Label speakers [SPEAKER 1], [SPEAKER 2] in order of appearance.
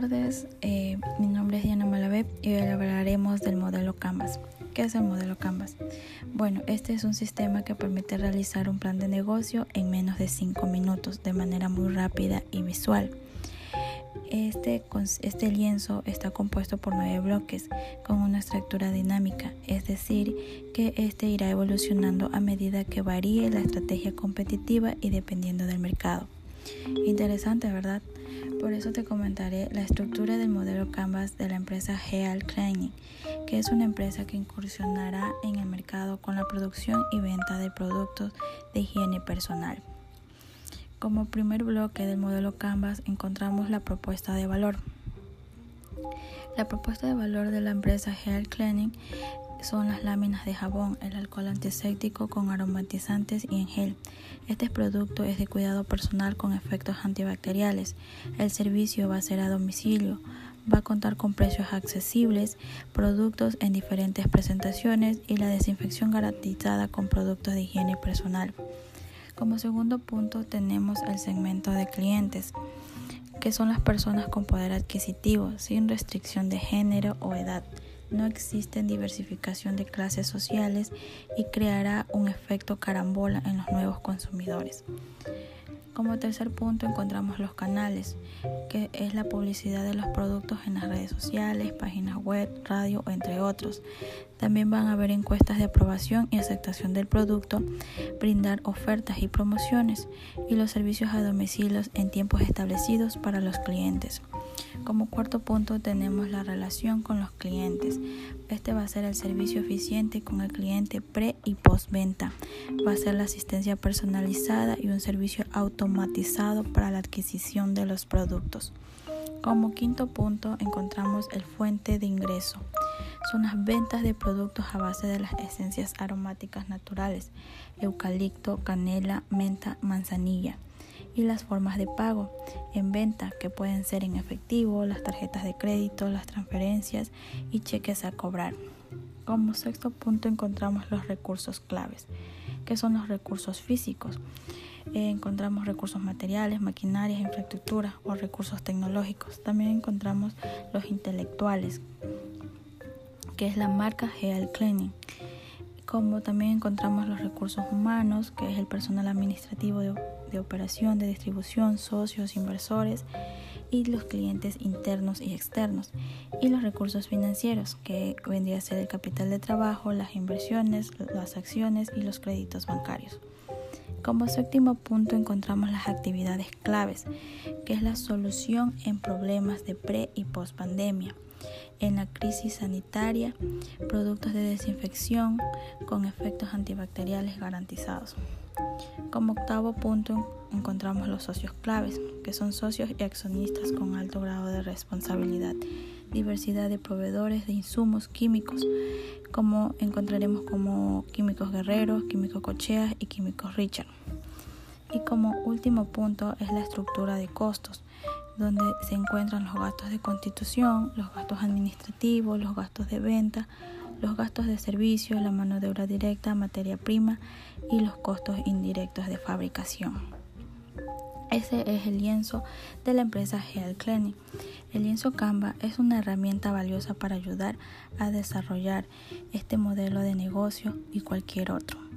[SPEAKER 1] tardes, eh, mi nombre es Diana Malavé y hoy hablaremos del modelo Canvas. ¿Qué es el modelo Canvas? Bueno, este es un sistema que permite realizar un plan de negocio en menos de 5 minutos de manera muy rápida y visual. Este, este lienzo está compuesto por nueve bloques con una estructura dinámica, es decir, que este irá evolucionando a medida que varíe la estrategia competitiva y dependiendo del mercado. Interesante, ¿verdad? Por eso te comentaré la estructura del modelo Canvas de la empresa Heal Cleaning, que es una empresa que incursionará en el mercado con la producción y venta de productos de higiene personal. Como primer bloque del modelo Canvas encontramos la propuesta de valor. La propuesta de valor de la empresa Heal Cleaning son las láminas de jabón, el alcohol antiséptico con aromatizantes y en gel. Este producto es de cuidado personal con efectos antibacteriales. El servicio va a ser a domicilio. Va a contar con precios accesibles, productos en diferentes presentaciones y la desinfección garantizada con productos de higiene personal. Como segundo punto tenemos el segmento de clientes, que son las personas con poder adquisitivo, sin restricción de género o edad no existe diversificación de clases sociales y creará un efecto carambola en los nuevos consumidores. Como tercer punto encontramos los canales, que es la publicidad de los productos en las redes sociales, páginas web, radio, entre otros. También van a haber encuestas de aprobación y aceptación del producto, brindar ofertas y promociones y los servicios a domicilios en tiempos establecidos para los clientes. Como cuarto punto tenemos la relación con los clientes. Este va a ser el servicio eficiente con el cliente pre y postventa. Va a ser la asistencia personalizada y un servicio automatizado para la adquisición de los productos. Como quinto punto encontramos el fuente de ingreso. Son las ventas de productos a base de las esencias aromáticas naturales, eucalipto, canela, menta, manzanilla y las formas de pago en venta que pueden ser en efectivo, las tarjetas de crédito, las transferencias y cheques a cobrar. Como sexto punto encontramos los recursos claves, que son los recursos físicos. Eh, encontramos recursos materiales, maquinarias, infraestructura o recursos tecnológicos. También encontramos los intelectuales, que es la marca Heal Cleaning como también encontramos los recursos humanos, que es el personal administrativo de, de, operación, de distribución, socios, inversores y los clientes internos y externos, y los recursos financieros, que vendría a ser el capital de trabajo, las inversiones, las acciones y los créditos bancarios. Como séptimo punto encontramos las actividades claves, que es la solución en problemas de pre y post pandemia en la crisis sanitaria, productos de desinfección con efectos antibacteriales garantizados. Como octavo punto encontramos los socios claves, que son socios y accionistas con alto grado de responsabilidad, diversidad de proveedores de insumos químicos, como encontraremos como químicos guerreros, químicos cocheas y químicos Richard. Y como último punto es la estructura de costos, donde se encuentran los gastos de constitución, los gastos administrativos, los gastos de venta, los gastos de servicio, la mano de obra directa, materia prima y los costos indirectos de fabricación. Ese es el lienzo de la empresa Heal Cleaning. El lienzo Canva es una herramienta valiosa para ayudar a desarrollar este modelo de negocio y cualquier otro.